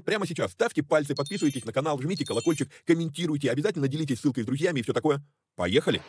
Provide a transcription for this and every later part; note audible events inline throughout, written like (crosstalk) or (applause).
прямо сейчас ставьте пальцы, подписывайтесь на канал, жмите колокольчик, комментируйте, обязательно делитесь ссылкой с друзьями и все такое. Поехали!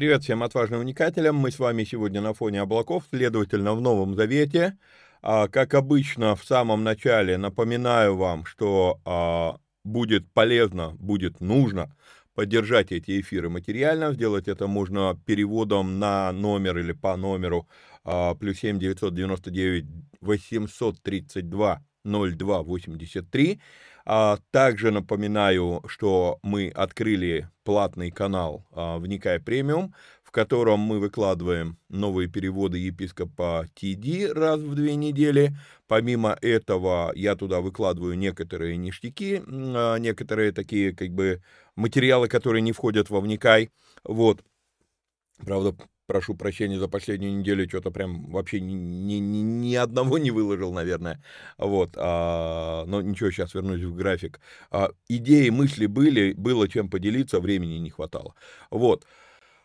Привет всем отважным уникателям. Мы с вами сегодня на фоне облаков, следовательно, в Новом Завете. А, как обычно, в самом начале напоминаю вам, что а, будет полезно, будет нужно поддержать эти эфиры материально. Сделать это можно переводом на номер или по номеру а, плюс 7 999 832 0283. А, также напоминаю, что мы открыли платный канал «Вникай премиум», в котором мы выкладываем новые переводы епископа ТД раз в две недели. Помимо этого, я туда выкладываю некоторые ништяки, а, некоторые такие как бы материалы, которые не входят во «Вникай». Вот. Правда, прошу прощения за последнюю неделю, что-то прям вообще ни, ни, ни, ни одного не выложил, наверное. Вот, а, но ничего, сейчас вернусь в график. А, идеи, мысли были, было чем поделиться, времени не хватало. Вот.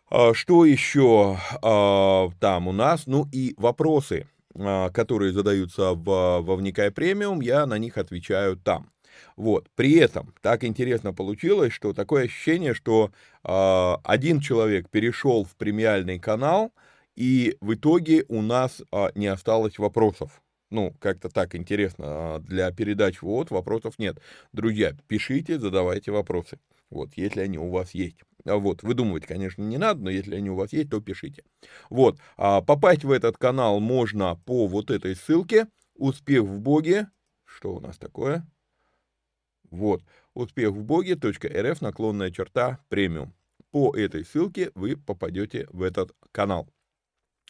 А, что еще а, там у нас? Ну и вопросы, а, которые задаются в, во Вникай Премиум, я на них отвечаю там. Вот. При этом так интересно получилось, что такое ощущение, что э, один человек перешел в премиальный канал, и в итоге у нас э, не осталось вопросов. Ну, как-то так интересно. Для передач вот вопросов нет. Друзья, пишите, задавайте вопросы. Вот, если они у вас есть. Вот, выдумывать, конечно, не надо, но если они у вас есть, то пишите. Вот, а попасть в этот канал можно по вот этой ссылке. Успех в Боге. Что у нас такое? Вот, успех в боге.рф наклонная черта премиум. По этой ссылке вы попадете в этот канал.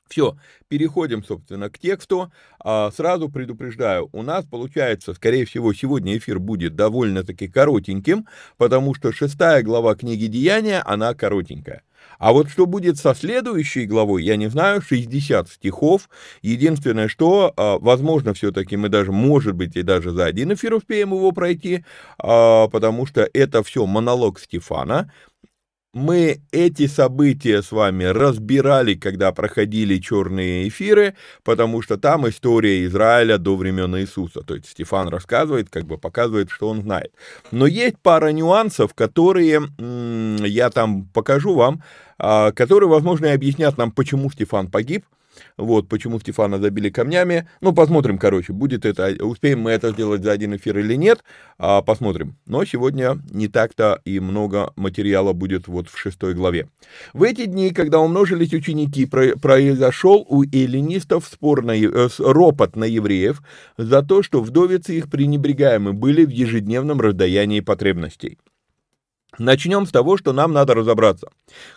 Все, переходим, собственно, к тексту. А, сразу предупреждаю, у нас получается, скорее всего, сегодня эфир будет довольно-таки коротеньким, потому что шестая глава книги Деяния, она коротенькая. А вот что будет со следующей главой, я не знаю, 60 стихов. Единственное, что, а, возможно, все-таки мы даже, может быть, и даже за один эфир успеем его пройти, а, потому что это все монолог Стефана, мы эти события с вами разбирали, когда проходили черные эфиры, потому что там история Израиля до времен Иисуса. То есть Стефан рассказывает, как бы показывает, что он знает. Но есть пара нюансов, которые я там покажу вам, которые, возможно, и объяснят нам, почему Стефан погиб, вот, почему Стефана забили камнями. Ну, посмотрим, короче, будет это, успеем мы это сделать за один эфир или нет, а, посмотрим. Но сегодня не так-то и много материала будет вот в шестой главе. В эти дни, когда умножились ученики, произошел у эллинистов спор на, э, ропот на евреев за то, что вдовицы их пренебрегаемы были в ежедневном раздаянии потребностей. Начнем с того, что нам надо разобраться.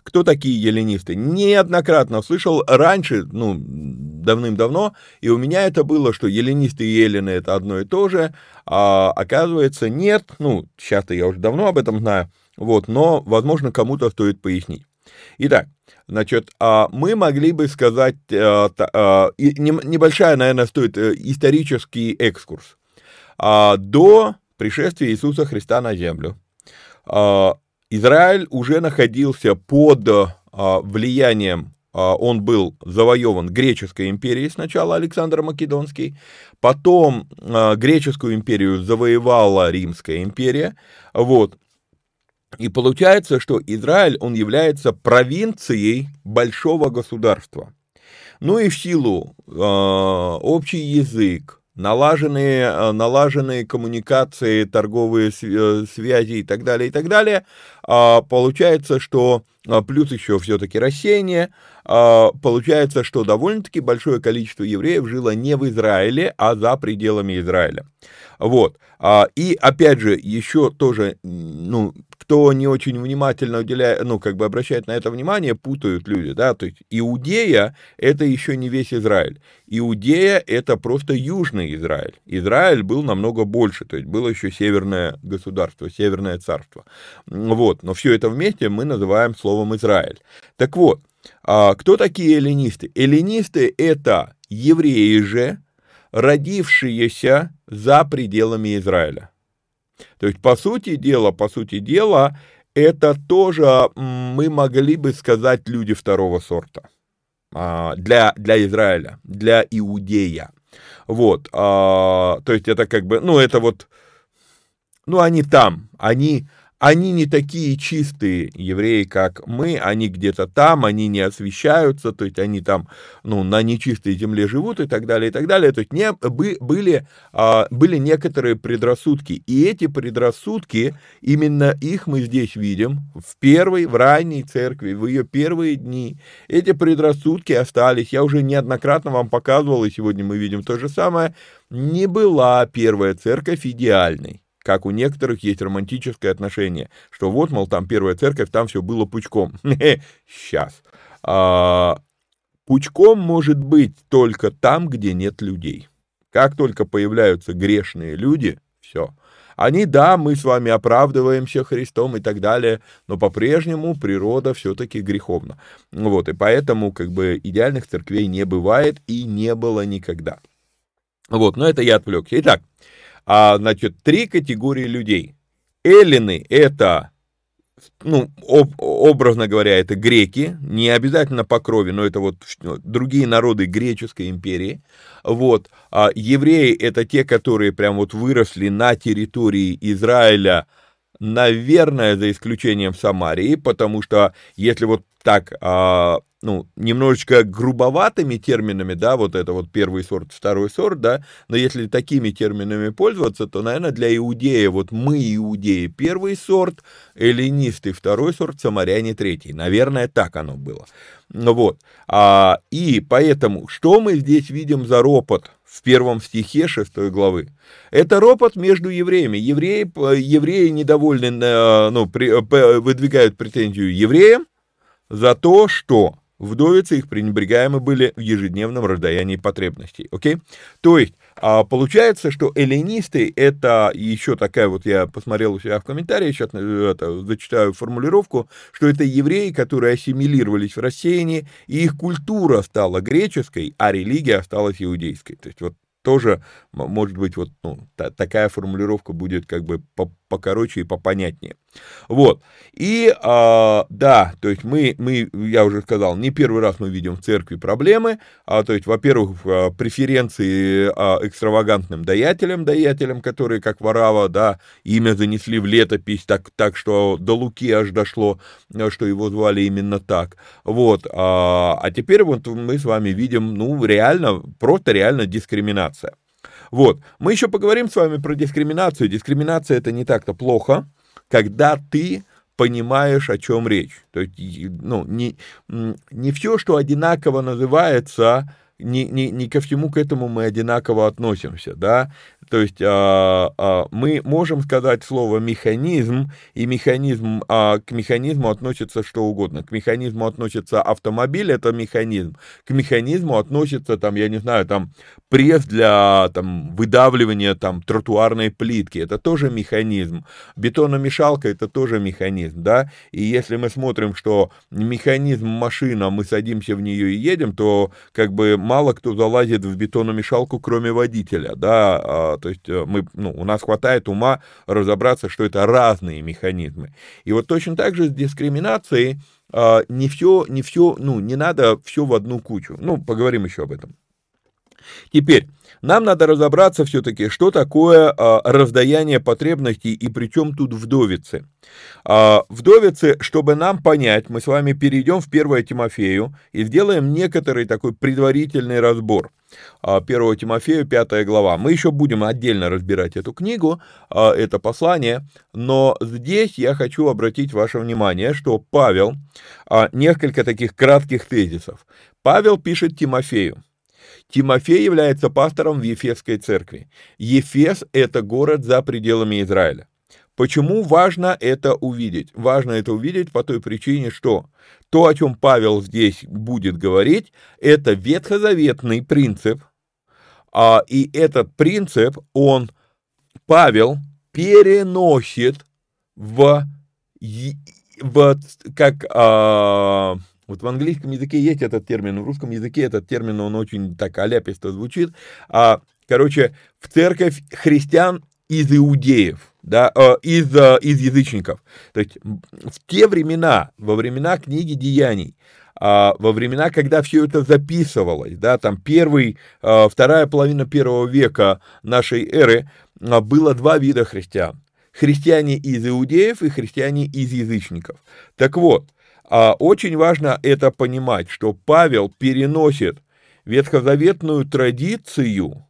Кто такие еленисты? Неоднократно слышал раньше, ну, давным-давно, и у меня это было, что еленисты и елены это одно и то же, а оказывается нет, ну, сейчас-то я уже давно об этом знаю, вот, но, возможно, кому-то стоит пояснить. Итак, значит, а, мы могли бы сказать, э, э, небольшая, наверное, стоит э, исторический экскурс. А, до пришествия Иисуса Христа на землю – Израиль уже находился под а, влиянием, а, он был завоеван греческой империей сначала Александр Македонский, потом греческую империю завоевала Римская империя, вот, и получается, что Израиль, он является провинцией большого государства. Ну и в силу э, общий язык, налаженные, э, налаженные коммуникации, торговые э, связи и так далее, и так далее, получается, что а, плюс еще все-таки рассеяние, а, получается, что довольно-таки большое количество евреев жило не в Израиле, а за пределами Израиля. Вот. И опять же, еще тоже, ну, кто не очень внимательно уделяет, ну, как бы обращает на это внимание, путают люди, да, то есть Иудея — это еще не весь Израиль. Иудея — это просто южный Израиль. Израиль был намного больше, то есть было еще северное государство, северное царство. Вот, но все это вместе мы называем словом Израиль. Так вот, а кто такие эллинисты? Эллинисты — это евреи же, родившиеся за пределами Израиля. То есть, по сути дела, по сути дела, это тоже мы могли бы сказать люди второго сорта а, для, для Израиля, для Иудея. Вот, а, то есть это как бы, ну это вот, ну они там, они, они не такие чистые евреи, как мы, они где-то там, они не освещаются, то есть они там, ну, на нечистой земле живут и так далее, и так далее, то есть не, были, а, были некоторые предрассудки, и эти предрассудки, именно их мы здесь видим, в первой, в ранней церкви, в ее первые дни, эти предрассудки остались, я уже неоднократно вам показывал, и сегодня мы видим то же самое, не была первая церковь идеальной как у некоторых есть романтическое отношение, что вот, мол, там первая церковь, там все было пучком. (laughs) Сейчас. А, пучком может быть только там, где нет людей. Как только появляются грешные люди, все. Они, да, мы с вами оправдываемся Христом и так далее, но по-прежнему природа все-таки греховна. Вот, и поэтому как бы идеальных церквей не бывает и не было никогда. Вот, но это я отвлекся. Итак, а, значит, три категории людей. Эллины — это, ну, об, образно говоря, это греки, не обязательно по крови, но это вот другие народы греческой империи. Вот. А евреи — это те, которые прям вот выросли на территории Израиля, наверное, за исключением Самарии, потому что если вот так а, ну, немножечко грубоватыми терминами, да, вот это вот первый сорт, второй сорт, да, но если такими терминами пользоваться, то, наверное, для иудея, вот мы, иудеи, первый сорт, эллинисты, второй сорт, самаряне, третий. Наверное, так оно было. Ну вот, а, и поэтому, что мы здесь видим за ропот в первом стихе шестой главы? Это ропот между евреями. Евреи, евреи недовольны, э, ну, при, выдвигают претензию евреям за то, что Вдовицы их пренебрегаемы были в ежедневном раздаянии потребностей. Окей? То есть, а, получается, что эллинисты это еще такая вот, я посмотрел у себя в комментарии, сейчас э, это, зачитаю формулировку, что это евреи, которые ассимилировались в рассеянии, и их культура стала греческой, а религия осталась иудейской. То есть вот тоже, может быть, вот ну, та, такая формулировка будет как бы покороче и попонятнее. Вот. И, а, да, то есть мы, мы, я уже сказал, не первый раз мы видим в церкви проблемы, а, то есть, во-первых, а, преференции а, экстравагантным даятелям, даятелям, которые, как Варава, да, имя занесли в летопись, так, так что до Луки аж дошло, что его звали именно так. Вот. А, а теперь вот мы с вами видим, ну, реально, просто реально дискриминация. Вот. Мы еще поговорим с вами про дискриминацию. Дискриминация это не так-то плохо, когда ты понимаешь, о чем речь. То есть, ну, не, не все, что одинаково называется, не, не, не ко всему к этому мы одинаково относимся, да, то есть а, а, мы можем сказать слово механизм, и механизм, а, к механизму относится что угодно. К механизму относится автомобиль, это механизм. К механизму относится, там, я не знаю, там, пресс для там, выдавливания там, тротуарной плитки, это тоже механизм. Бетономешалка, это тоже механизм, да. И если мы смотрим, что механизм машина, мы садимся в нее и едем, то как бы мало кто залазит в бетономешалку, кроме водителя, да, а, то есть э, мы, ну, у нас хватает ума разобраться, что это разные механизмы. И вот точно так же с дискриминацией а, не все, не все, ну, не надо все в одну кучу. Ну, поговорим еще об этом. Теперь, нам надо разобраться все-таки, что такое а, раздаяние потребностей и при чем тут вдовицы. А, вдовицы, чтобы нам понять, мы с вами перейдем в 1 Тимофею и сделаем некоторый такой предварительный разбор. 1 а, Тимофею, 5 глава. Мы еще будем отдельно разбирать эту книгу, а, это послание, но здесь я хочу обратить ваше внимание, что Павел, а, несколько таких кратких тезисов. Павел пишет Тимофею, Тимофей является пастором в Ефесской церкви. Ефес – это город за пределами Израиля. Почему важно это увидеть? Важно это увидеть по той причине, что то, о чем Павел здесь будет говорить, это ветхозаветный принцип, а, и этот принцип, он, Павел, переносит в, в как а, вот в английском языке есть этот термин, в русском языке этот термин, он очень так аляписто звучит. А, короче, в церковь христиан из иудеев, да, э, из, э, из язычников. То есть в те времена, во времена книги Деяний, а, во времена, когда все это записывалось, да, там первый, э, вторая половина первого века нашей эры, а, было два вида христиан. Христиане из иудеев и христиане из язычников. Так вот, очень важно это понимать, что Павел переносит ветхозаветную традицию,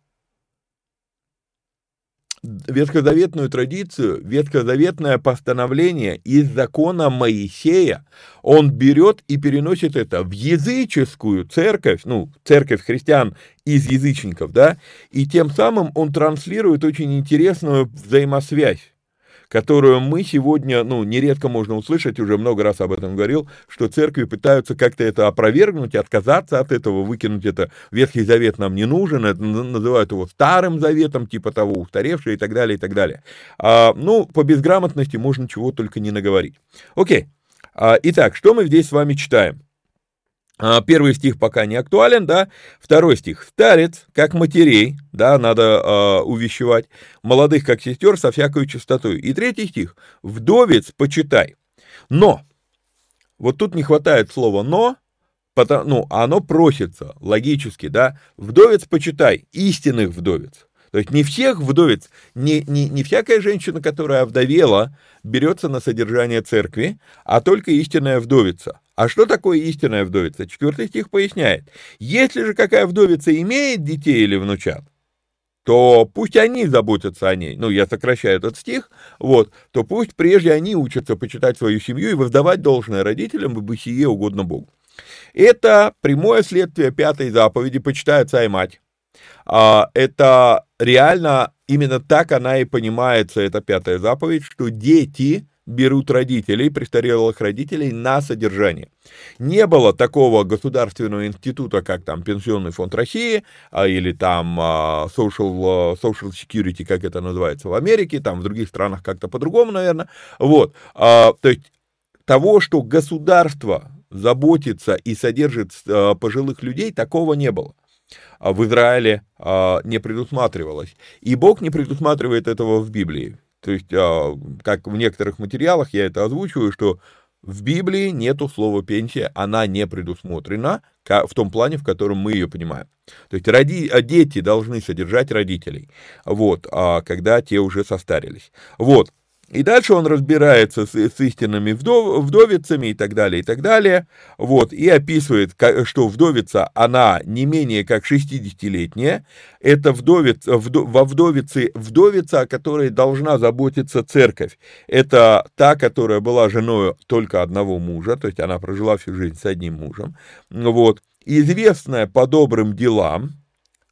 ветхозаветную традицию, ветхозаветное постановление из закона Моисея, он берет и переносит это в языческую церковь, ну, церковь христиан из язычников, да, и тем самым он транслирует очень интересную взаимосвязь которую мы сегодня, ну, нередко можно услышать, уже много раз об этом говорил, что церкви пытаются как-то это опровергнуть, отказаться от этого, выкинуть это. Ветхий Завет нам не нужен, это называют его Старым Заветом, типа того, устаревший и так далее, и так далее. А, ну, по безграмотности можно чего только не наговорить. Окей. А, итак, что мы здесь с вами читаем? А, первый стих пока не актуален, да. Второй стих. Старец, как матерей, да, надо э, увещевать. Молодых, как сестер, со всякой чистотой. И третий стих. Вдовец, почитай. Но, вот тут не хватает слова «но», потому, ну, оно просится логически, да. Вдовец, почитай, истинных вдовец. То есть не всех вдовец, не, не, не всякая женщина, которая овдовела, берется на содержание церкви, а только истинная вдовица. А что такое истинная вдовица? Четвертый стих поясняет. Если же какая вдовица имеет детей или внучат, то пусть они заботятся о ней. Ну, я сокращаю этот стих, вот, то пусть прежде они учатся почитать свою семью и воздавать должное родителям, ибо сие угодно Богу. Это прямое следствие пятой заповеди «Почитай отца и мать». А, это реально именно так она и понимается, эта пятая заповедь, что дети берут родителей, престарелых родителей на содержание. Не было такого государственного института, как там Пенсионный фонд России а, или там а, social, social Security, как это называется в Америке, там в других странах как-то по-другому, наверное. Вот, а, то есть того, что государство заботится и содержит а, пожилых людей, такого не было. А в Израиле а, не предусматривалось. И Бог не предусматривает этого в Библии. То есть, а, как в некоторых материалах я это озвучиваю, что в Библии нету слова пенсия, она не предусмотрена в том плане, в котором мы ее понимаем. То есть роди, дети должны содержать родителей, вот, когда те уже состарились. Вот, и дальше он разбирается с, с истинными вдов, вдовицами и так далее, и так далее. Вот, и описывает, что вдовица, она не менее как 60-летняя. Это вдовица, вдо, во вдовице, вдовица, о которой должна заботиться церковь. Это та, которая была женой только одного мужа, то есть она прожила всю жизнь с одним мужем. Вот, известная по добрым делам.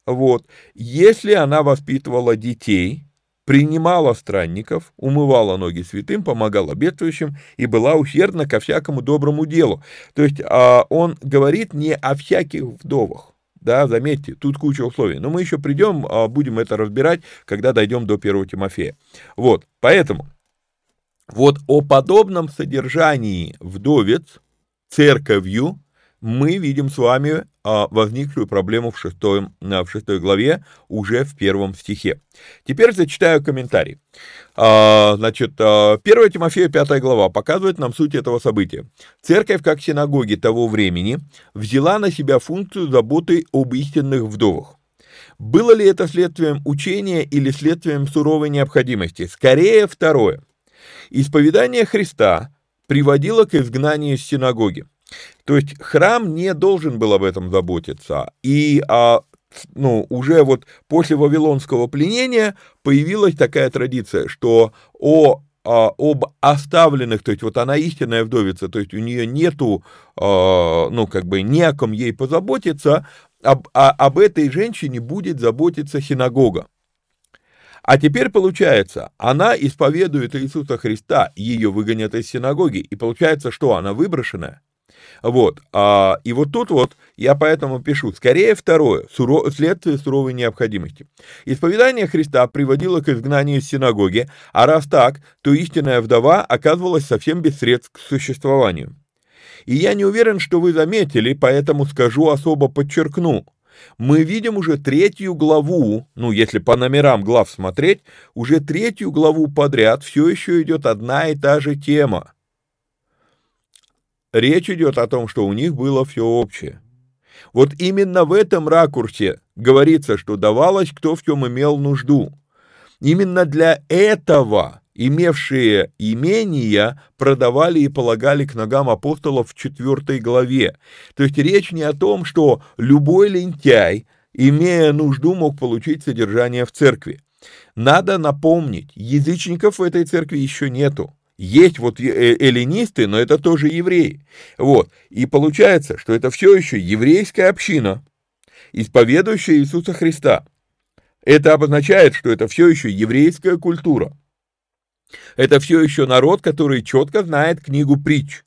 Вот, если она воспитывала детей – принимала странников, умывала ноги святым, помогала бедствующим и была усердна ко всякому доброму делу. То есть а, он говорит не о всяких вдовах. Да, заметьте, тут куча условий. Но мы еще придем, а, будем это разбирать, когда дойдем до 1 Тимофея. Вот, поэтому, вот о подобном содержании вдовец церковью мы видим с вами а, возникшую проблему в шестой, в шестой главе, уже в первом стихе. Теперь зачитаю комментарий. А, значит, 1 а, Тимофея 5 глава показывает нам суть этого события. Церковь, как синагоги того времени, взяла на себя функцию заботы об истинных вдовах. Было ли это следствием учения или следствием суровой необходимости? Скорее второе. Исповедание Христа приводило к изгнанию из синагоги. То есть храм не должен был об этом заботиться. И а, ну, уже вот после Вавилонского пленения появилась такая традиция, что о а, об оставленных, то есть вот она истинная вдовица, то есть у нее нету, а, ну, как бы неком ей позаботиться, об, а, об этой женщине будет заботиться синагога. А теперь получается, она исповедует Иисуса Христа, ее выгонят из синагоги, и получается, что она выброшенная. Вот, а, и вот тут вот я поэтому пишу, скорее второе, суро, следствие суровой необходимости. Исповедание Христа приводило к изгнанию из синагоги, а раз так, то истинная вдова оказывалась совсем без средств к существованию. И я не уверен, что вы заметили, поэтому скажу особо подчеркну. Мы видим уже третью главу, ну, если по номерам глав смотреть, уже третью главу подряд все еще идет одна и та же тема. Речь идет о том, что у них было все общее. Вот именно в этом ракурсе говорится, что давалось, кто в чем имел нужду. Именно для этого имевшие имения продавали и полагали к ногам апостолов в четвертой главе. То есть речь не о том, что любой лентяй, имея нужду, мог получить содержание в церкви. Надо напомнить, язычников в этой церкви еще нету. Есть вот э, эллинисты, но это тоже евреи. Вот. И получается, что это все еще еврейская община, исповедующая Иисуса Христа. Это обозначает, что это все еще еврейская культура. Это все еще народ, который четко знает книгу притч.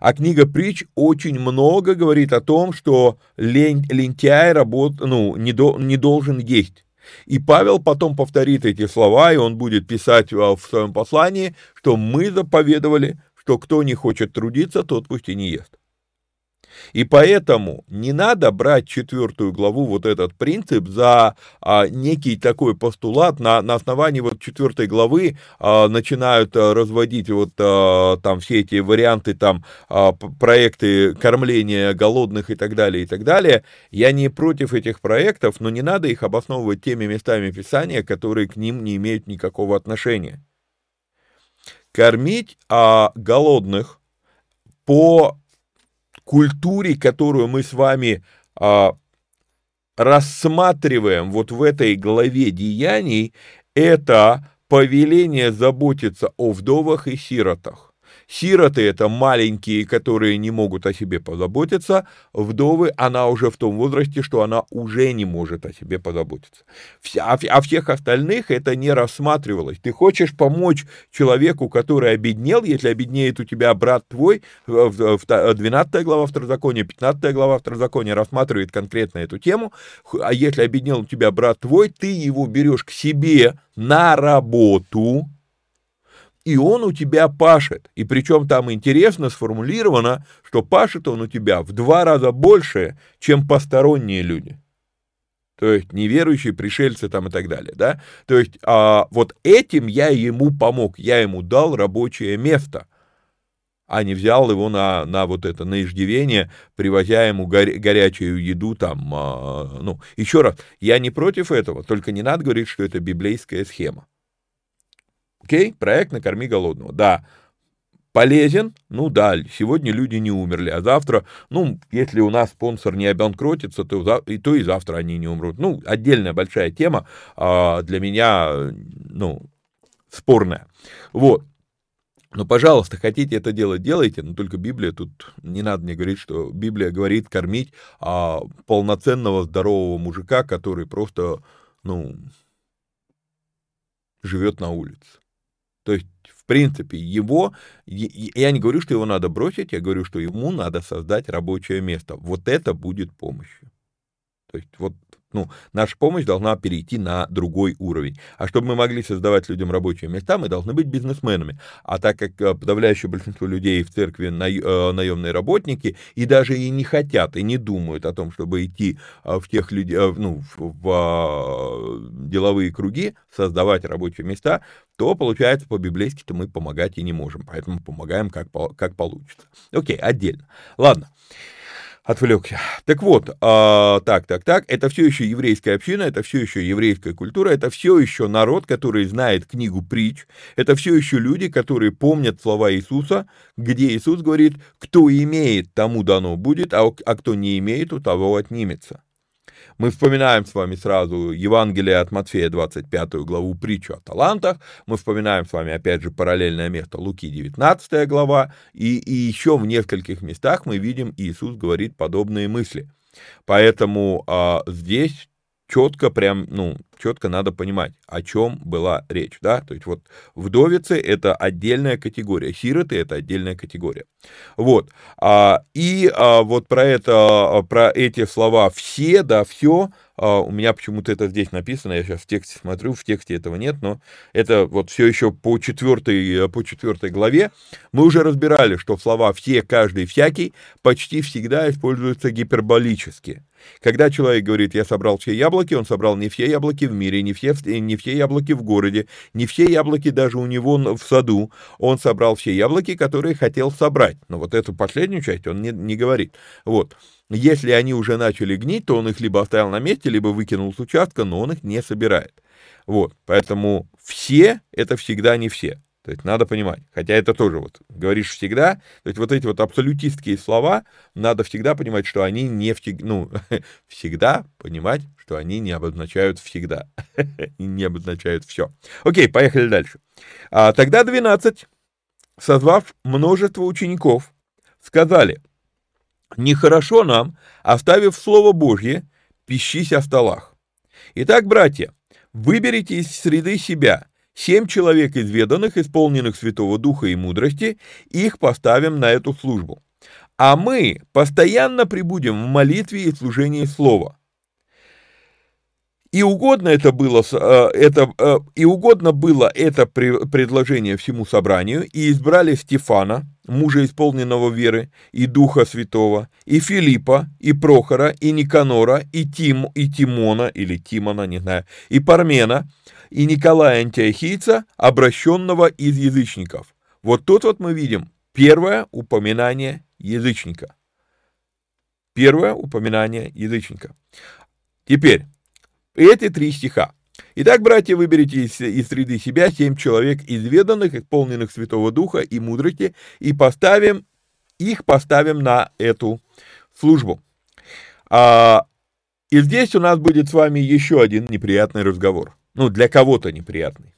А книга притч очень много говорит о том, что лентяй работ, ну, не, до, не должен есть. И Павел потом повторит эти слова, и он будет писать в своем послании, что мы заповедовали, что кто не хочет трудиться, тот пусть и не ест. И поэтому не надо брать четвертую главу, вот этот принцип, за а, некий такой постулат, на, на основании вот четвертой главы а, начинают а, разводить вот а, там все эти варианты, там а, проекты кормления голодных и так далее, и так далее. Я не против этих проектов, но не надо их обосновывать теми местами Писания, которые к ним не имеют никакого отношения. Кормить а, голодных по культуре, которую мы с вами а, рассматриваем вот в этой главе деяний, это повеление заботиться о вдовах и сиротах. Сироты – это маленькие, которые не могут о себе позаботиться. Вдовы – она уже в том возрасте, что она уже не может о себе позаботиться. А, а всех остальных это не рассматривалось. Ты хочешь помочь человеку, который обеднел, если обеднеет у тебя брат твой, 12 глава Второзакония, 15 глава Второзакония рассматривает конкретно эту тему, а если обеднел у тебя брат твой, ты его берешь к себе на работу, и он у тебя пашет. И причем там интересно сформулировано, что пашет он у тебя в два раза больше, чем посторонние люди. То есть неверующие пришельцы там и так далее, да? То есть а, вот этим я ему помог, я ему дал рабочее место, а не взял его на, на вот это, на иждивение, привозя ему горя, горячую еду там, а, ну, еще раз, я не против этого, только не надо говорить, что это библейская схема. Окей, проект «Накорми голодного». Да, полезен, ну да, сегодня люди не умерли, а завтра, ну, если у нас спонсор не обанкротится, то, и то и завтра они не умрут. Ну, отдельная большая тема а, для меня, ну, спорная. Вот. Но, пожалуйста, хотите это делать, делайте, но только Библия тут, не надо мне говорить, что Библия говорит кормить а, полноценного здорового мужика, который просто, ну, живет на улице. То есть, в принципе, его, я не говорю, что его надо бросить, я говорю, что ему надо создать рабочее место. Вот это будет помощью. То есть, вот ну, наша помощь должна перейти на другой уровень. А чтобы мы могли создавать людям рабочие места, мы должны быть бизнесменами. А так как э, подавляющее большинство людей в церкви э, наемные работники и даже и не хотят, и не думают о том, чтобы идти э, в тех людей, ну, в деловые круги, создавать рабочие места, то получается по-библейски-то мы помогать и не можем. Поэтому помогаем как, как получится. Окей, отдельно. Ладно отвлекся. Так вот, а, так, так, так, это все еще еврейская община, это все еще еврейская культура, это все еще народ, который знает книгу притч, это все еще люди, которые помнят слова Иисуса, где Иисус говорит, кто имеет, тому дано будет, а, а кто не имеет, у того отнимется. Мы вспоминаем с вами сразу Евангелие от Матфея, 25 главу, притчу о талантах. Мы вспоминаем с вами, опять же, параллельное место Луки, 19 глава. И, и еще в нескольких местах мы видим, Иисус говорит подобные мысли. Поэтому а, здесь четко прям, ну, четко надо понимать, о чем была речь, да, то есть вот вдовицы это отдельная категория, сироты это отдельная категория, вот, а, и а, вот про это, про эти слова все, да, все, а, у меня почему-то это здесь написано, я сейчас в тексте смотрю, в тексте этого нет, но это вот все еще по четвертой, по четвертой главе. Мы уже разбирали, что слова «все», «каждый», «всякий» почти всегда используются гиперболически. Когда человек говорит «я собрал все яблоки», он собрал не все яблоки мире, не все, не все яблоки в городе, не все яблоки даже у него в саду. Он собрал все яблоки, которые хотел собрать. Но вот эту последнюю часть он не, не говорит. Вот. Если они уже начали гнить, то он их либо оставил на месте, либо выкинул с участка, но он их не собирает. Вот, поэтому все — это всегда не все. То есть надо понимать. Хотя это тоже вот говоришь всегда. То есть вот эти вот абсолютистские слова, надо всегда понимать, что они не всегда, ну, (laughs) всегда понимать, что они не обозначают всегда. (laughs) не обозначают все. Окей, поехали дальше. А, тогда 12, созвав множество учеников, сказали — Нехорошо нам, оставив Слово Божье, пищись о столах. Итак, братья, выберите из среды себя семь человек изведанных, исполненных Святого Духа и мудрости, их поставим на эту службу. А мы постоянно прибудем в молитве и служении Слова. И угодно это было, э, это, э, и угодно было это предложение всему собранию, и избрали Стефана, мужа исполненного веры, и Духа Святого, и Филиппа, и Прохора, и Никанора, и, Тим, и Тимона, или Тимона, не знаю, и Пармена, и Николая Антиохийца, обращенного из язычников. Вот тут вот мы видим первое упоминание язычника. Первое упоминание язычника. Теперь, эти три стиха. Итак, братья, выберите из, из среды себя семь человек изведанных, исполненных Святого Духа и мудрости, и поставим, их поставим на эту службу. А, и здесь у нас будет с вами еще один неприятный разговор. Ну, для кого-то неприятный.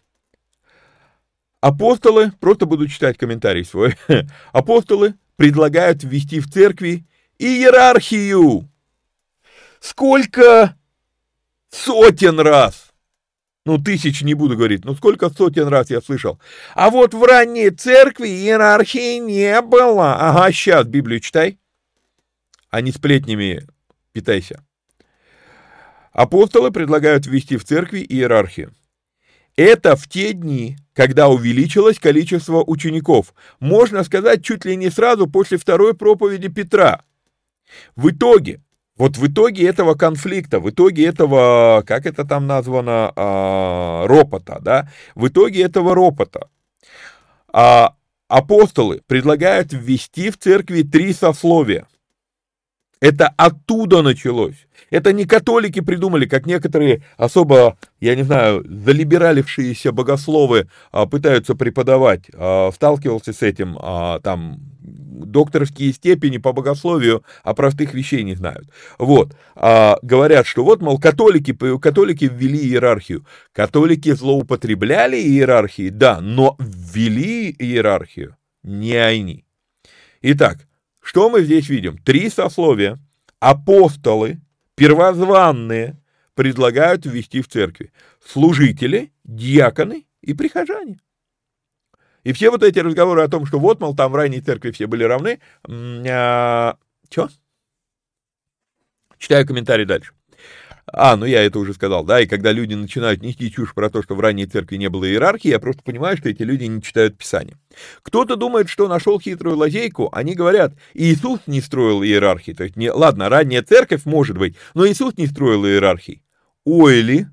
Апостолы, просто буду читать комментарий свой, (laughs) апостолы предлагают ввести в церкви иерархию. Сколько сотен раз, ну тысяч не буду говорить, но сколько сотен раз я слышал. А вот в ранней церкви иерархии не было. Ага, сейчас Библию читай, а не сплетнями питайся. Апостолы предлагают ввести в церкви иерархию. Это в те дни, когда увеличилось количество учеников. Можно сказать, чуть ли не сразу после второй проповеди Петра. В итоге, вот в итоге этого конфликта, в итоге этого, как это там названо, а, ропота, да, в итоге этого ропота а, апостолы предлагают ввести в церкви три сословия. Это оттуда началось. Это не католики придумали, как некоторые особо, я не знаю, залибералившиеся богословы а, пытаются преподавать. А, сталкивался с этим, а, там, докторские степени по богословию, а простых вещей не знают. Вот, а, говорят, что вот, мол, католики, католики ввели иерархию. Католики злоупотребляли иерархией, да, но ввели иерархию не они. Итак, что мы здесь видим? Три сословия. Апостолы, первозванные, предлагают ввести в церкви. Служители, диаконы и прихожане. И все вот эти разговоры о том, что вот, мол, там в ранней церкви все были равны. А, Че? Читаю комментарий дальше. А, ну я это уже сказал, да, и когда люди начинают нести чушь про то, что в ранней церкви не было иерархии, я просто понимаю, что эти люди не читают Писание. Кто-то думает, что нашел хитрую лазейку, они говорят, Иисус не строил иерархии, то есть, не, ладно, ранняя церковь может быть, но Иисус не строил иерархии. Ойли,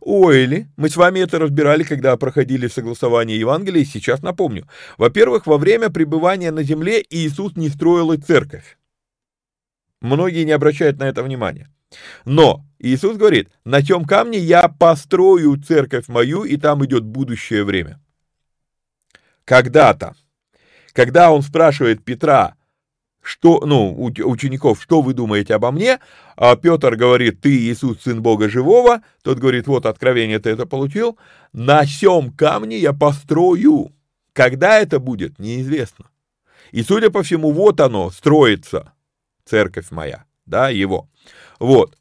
Ойли, мы с вами это разбирали, когда проходили согласование Евангелия, и сейчас напомню. Во-первых, во время пребывания на земле Иисус не строил и церковь. Многие не обращают на это внимания. Но Иисус говорит, на чем камне я построю церковь мою, и там идет будущее время. Когда-то, когда он спрашивает Петра, что, ну, учеников, что вы думаете обо мне, а Петр говорит, ты Иисус, сын Бога живого, тот говорит, вот откровение ты это получил, на сем камне я построю. Когда это будет, неизвестно. И, судя по всему, вот оно, строится, церковь моя, да, его. Вот.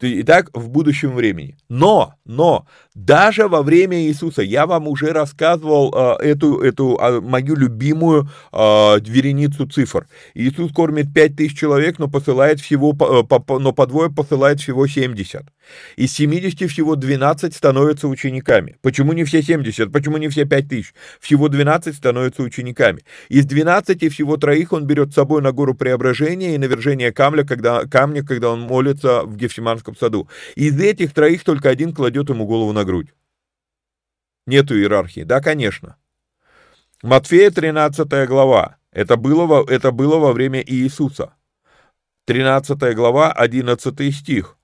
И так в будущем времени. Но, но, даже во время Иисуса, я вам уже рассказывал э, эту, эту э, мою любимую э, вереницу цифр. Иисус кормит 5000 человек, но посылает всего, э, по, но по двое посылает всего 70. Из 70 всего 12 становятся учениками. Почему не все 70? Почему не все 5000? Всего 12 становятся учениками. Из 12 всего троих он берет с собой на гору преображения и навержение камня, когда, камня, когда он молится в Гефсиманском саду. Из этих троих только один кладет ему голову на грудь. Нету иерархии. Да, конечно. Матфея 13 глава. Это было, во, это было во время Иисуса. 13 глава, 11 стих.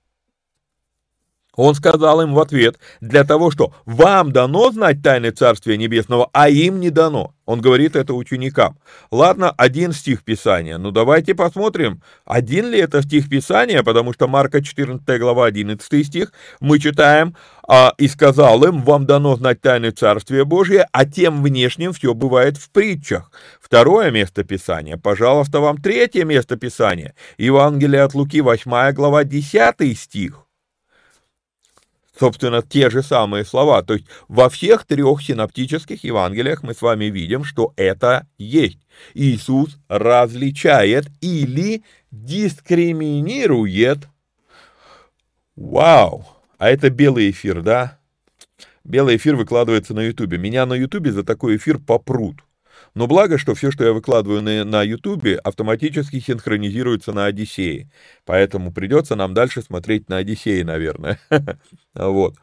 Он сказал им в ответ, для того, что вам дано знать тайны Царствия Небесного, а им не дано. Он говорит это ученикам. Ладно, один стих Писания. Ну давайте посмотрим, один ли это стих Писания, потому что Марка 14 глава 11 стих мы читаем, а, «И сказал им, вам дано знать тайны Царствия Божия, а тем внешним все бывает в притчах». Второе место Писания, пожалуйста, вам третье место Писания. Евангелие от Луки 8 глава 10 стих собственно, те же самые слова. То есть во всех трех синоптических Евангелиях мы с вами видим, что это есть. Иисус различает или дискриминирует. Вау! А это белый эфир, да? Белый эфир выкладывается на Ютубе. Меня на Ютубе за такой эфир попрут. Но благо, что все, что я выкладываю на, на YouTube, автоматически синхронизируется на Одиссее. Поэтому придется нам дальше смотреть на Одиссее, наверное. (laughs) Вот.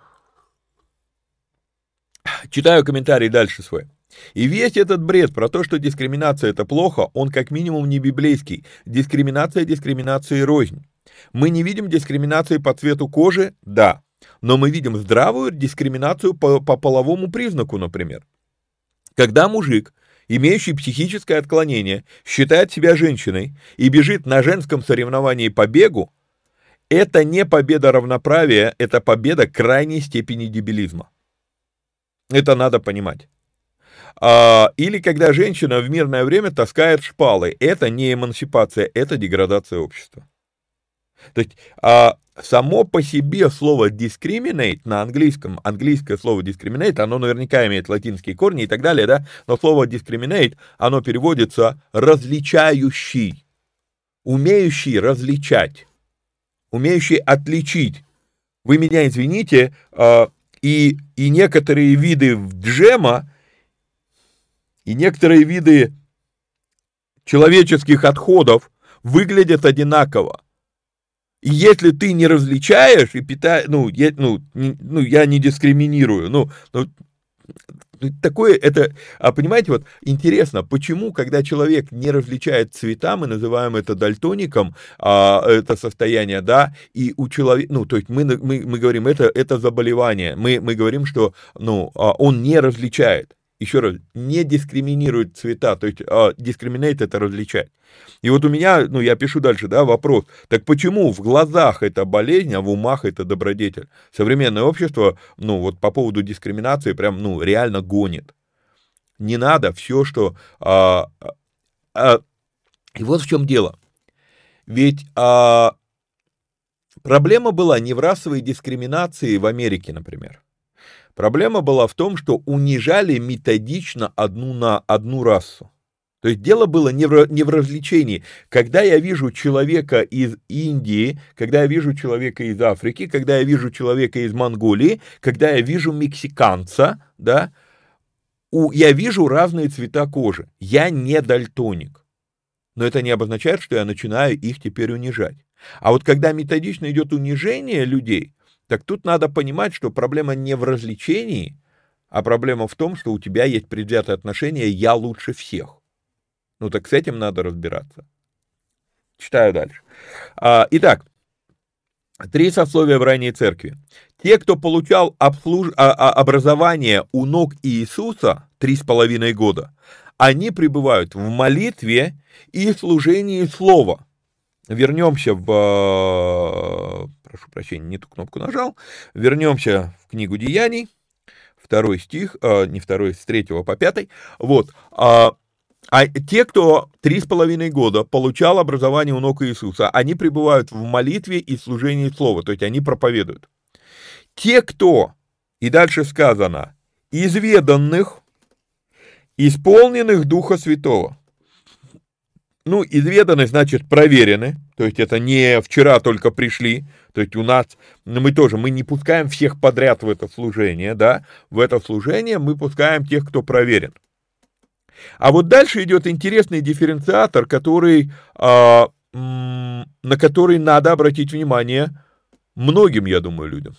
Читаю комментарий дальше свой. И весь этот бред про то, что дискриминация это плохо, он как минимум не библейский. Дискриминация дискриминации рознь. Мы не видим дискриминации по цвету кожи, да, но мы видим здравую дискриминацию по, по половому признаку, например. Когда мужик имеющий психическое отклонение, считает себя женщиной и бежит на женском соревновании по бегу, это не победа равноправия, это победа крайней степени дебилизма. Это надо понимать. а, или когда женщина в мирное время таскает шпалы. Это не эмансипация, это деградация общества. То есть а, само по себе слово discriminate на английском, английское слово discriminate, оно наверняка имеет латинские корни и так далее, да, но слово discriminate, оно переводится различающий, умеющий различать, умеющий отличить. Вы меня извините, а, и, и некоторые виды джема, и некоторые виды человеческих отходов выглядят одинаково. Если ты не различаешь и питаешь, ну, я, ну, не, ну, я не дискриминирую, ну, ну, такое, это, а понимаете, вот интересно, почему, когда человек не различает цвета, мы называем это дальтоником, а, это состояние, да, и у человека, ну, то есть мы, мы, мы говорим, это, это заболевание, мы, мы говорим, что, ну, а, он не различает, еще раз, не дискриминирует цвета, то есть а, discriminate это различать. И вот у меня, ну, я пишу дальше, да, вопрос, так почему в глазах это болезнь, а в умах это добродетель? Современное общество, ну, вот по поводу дискриминации прям, ну, реально гонит. Не надо все, что... А, а, и вот в чем дело. Ведь а, проблема была не в расовой дискриминации в Америке, например. Проблема была в том, что унижали методично одну на одну расу. То есть дело было не в, не в развлечении. Когда я вижу человека из Индии, когда я вижу человека из Африки, когда я вижу человека из Монголии, когда я вижу мексиканца, да, у, я вижу разные цвета кожи. Я не дальтоник. Но это не обозначает, что я начинаю их теперь унижать. А вот когда методично идет унижение людей, так тут надо понимать, что проблема не в развлечении, а проблема в том, что у тебя есть предвзятое отношение «я лучше всех». Ну так с этим надо разбираться. Читаю дальше. А, итак, три сословия в ранней церкви. Те, кто получал обслуж... а, а, образование у ног Иисуса три с половиной года, они пребывают в молитве и служении слова. Вернемся в прошу прощения, не ту кнопку нажал. Вернемся в книгу Деяний, второй стих, э, не второй, с третьего по пятый. Вот. А, а те, кто три с половиной года получал образование у ног Иисуса, они пребывают в молитве и служении слова, то есть они проповедуют. Те, кто, и дальше сказано, изведанных, исполненных Духа Святого. Ну, изведаны, значит, проверены, то есть это не вчера только пришли, то есть у нас, ну, мы тоже, мы не пускаем всех подряд в это служение, да, в это служение мы пускаем тех, кто проверен. А вот дальше идет интересный дифференциатор, который, а, на который надо обратить внимание многим, я думаю, людям.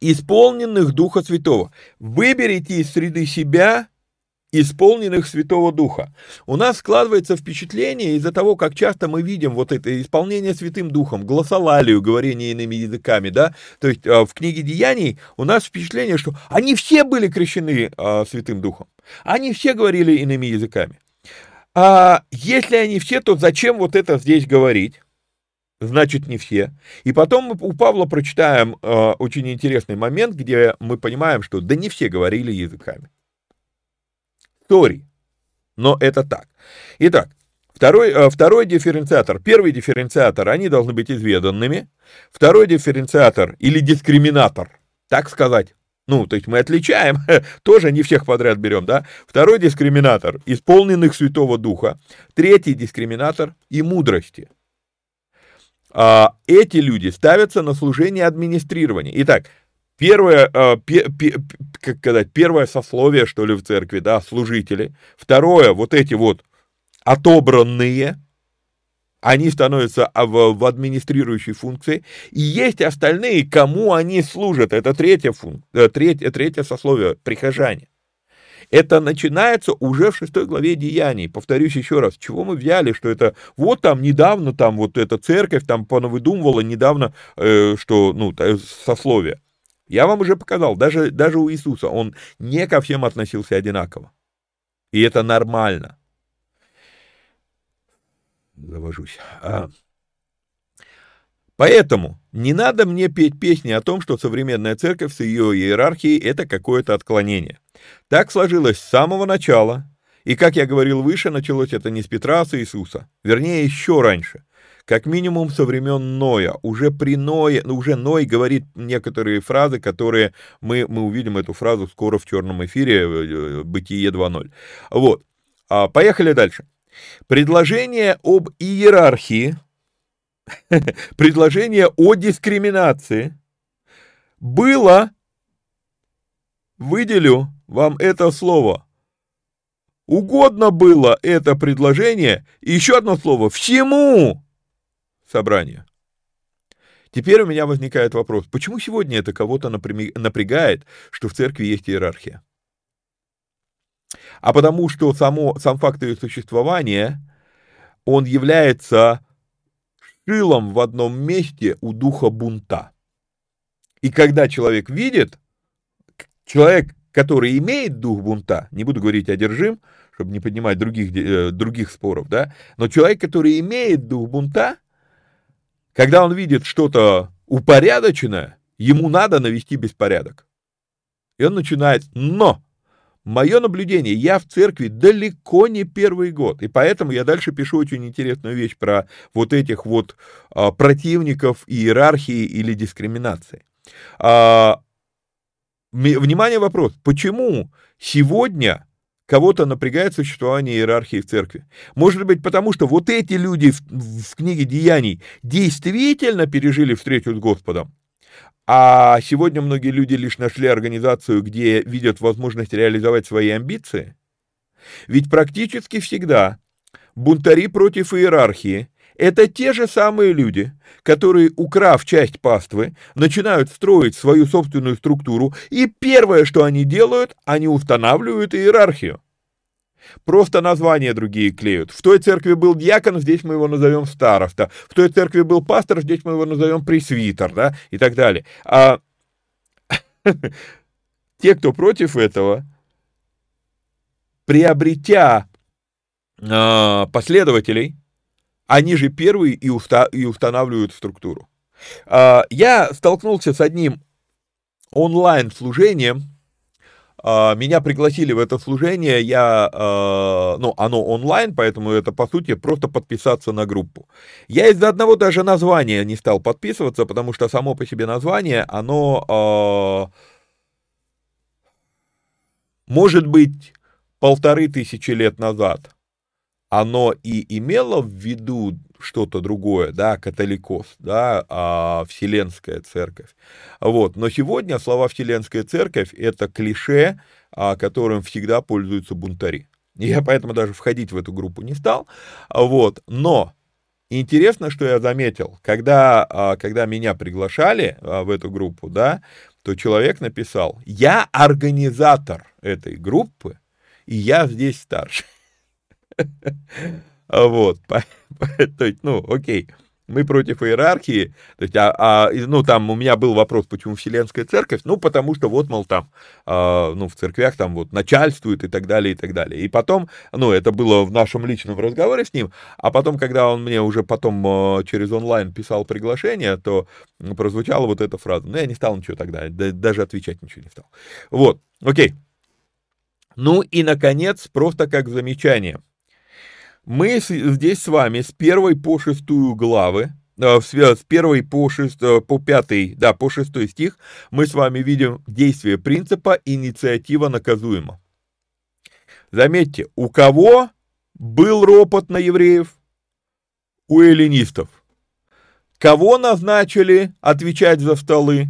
Исполненных Духа Святого. Выберите из среды себя исполненных Святого Духа. У нас складывается впечатление из-за того, как часто мы видим вот это исполнение Святым Духом, гласолалию, говорение иными языками, да, то есть а, в книге Деяний у нас впечатление, что они все были крещены а, Святым Духом, они все говорили иными языками. А если они все, то зачем вот это здесь говорить? Значит, не все. И потом мы у Павла прочитаем э, очень интересный момент, где мы понимаем, что да не все говорили языками историй. Но это так. Итак, второй, э, второй дифференциатор. Первый дифференциатор, они должны быть изведанными. Второй дифференциатор или дискриминатор, так сказать. Ну, то есть мы отличаем, (laughs) тоже не всех подряд берем, да. Второй дискриминатор, исполненных Святого Духа. Третий дискриминатор и мудрости. А, эти люди ставятся на служение администрирования. Итак, Первое, э, как сказать, первое сословие, что ли, в церкви, да, служители. Второе, вот эти вот отобранные, они становятся в, в администрирующей функции. И есть остальные, кому они служат. Это третья, функция, третье, третье сословие, прихожане. Это начинается уже в шестой главе Деяний. Повторюсь еще раз, чего мы взяли, что это вот там недавно, там вот эта церковь там понавыдумывала недавно, э, что, ну, сословие. Я вам уже показал, даже, даже у Иисуса он не ко всем относился одинаково. И это нормально. Завожусь. А. Поэтому не надо мне петь песни о том, что современная церковь с ее иерархией – это какое-то отклонение. Так сложилось с самого начала, и, как я говорил выше, началось это не с Петра, а с Иисуса, вернее, еще раньше. Как минимум со времен Ноя. Уже при Ное, ну, уже Ной говорит некоторые фразы, которые мы, мы увидим эту фразу скоро в черном эфире, э, Бытие 2.0. Вот. А, поехали дальше. Предложение об иерархии, (laughs) предложение о дискриминации было, выделю вам это слово, угодно было это предложение, и еще одно слово, всему собранию. Теперь у меня возникает вопрос, почему сегодня это кого-то напрягает, что в церкви есть иерархия? А потому что само, сам факт ее существования, он является шилом в одном месте у духа бунта. И когда человек видит, человек, который имеет дух бунта, не буду говорить одержим, чтобы не поднимать других, э, других споров, да, но человек, который имеет дух бунта, когда он видит что-то упорядоченное, ему надо навести беспорядок. И он начинает, но Мое наблюдение, я в церкви далеко не первый год, и поэтому я дальше пишу очень интересную вещь про вот этих вот а, противников иерархии или дискриминации. А, внимание, вопрос, почему сегодня кого-то напрягает существование иерархии в церкви. Может быть, потому что вот эти люди в, в книге Деяний действительно пережили встречу с Господом, а сегодня многие люди лишь нашли организацию, где видят возможность реализовать свои амбиции. Ведь практически всегда бунтари против иерархии – это те же самые люди, которые, украв часть паствы, начинают строить свою собственную структуру, и первое, что они делают, они устанавливают иерархию. Просто названия другие клеют. В той церкви был дьякон, здесь мы его назовем староста. В той церкви был пастор, здесь мы его назовем пресвитер, да, и так далее. А (laughs) те, кто против этого, приобретя а, последователей, они же первые и, уста и устанавливают структуру. А, я столкнулся с одним онлайн-служением, а, меня пригласили в это служение, я, а, ну, оно онлайн, поэтому это, по сути, просто подписаться на группу. Я из-за одного даже названия не стал подписываться, потому что само по себе название, оно, а, может быть, полторы тысячи лет назад, оно и имело в виду что-то другое, да, католикос, да, а Вселенская церковь. Вот. Но сегодня слова Вселенская церковь – это клише, а, которым всегда пользуются бунтари. Я поэтому даже входить в эту группу не стал. Вот. Но интересно, что я заметил, когда, а, когда меня приглашали а, в эту группу, да, то человек написал, я организатор этой группы, и я здесь старший. (laughs) Вот, (laughs) то есть, ну, окей, мы против иерархии, то есть, а, а, ну, там у меня был вопрос, почему Вселенская Церковь, ну, потому что вот, мол, там, а, ну, в церквях там вот начальствует и так далее, и так далее. И потом, ну, это было в нашем личном разговоре с ним, а потом, когда он мне уже потом а, через онлайн писал приглашение, то прозвучала вот эта фраза, ну, я не стал ничего тогда, даже отвечать ничего не стал. Вот, окей. Ну и, наконец, просто как замечание – мы здесь с вами с первой по шестую главы, э, с первой по, шест, э, по пятый, да, по шестой стих, мы с вами видим действие принципа «инициатива наказуема». Заметьте, у кого был ропот на евреев? У эллинистов. Кого назначили отвечать за столы?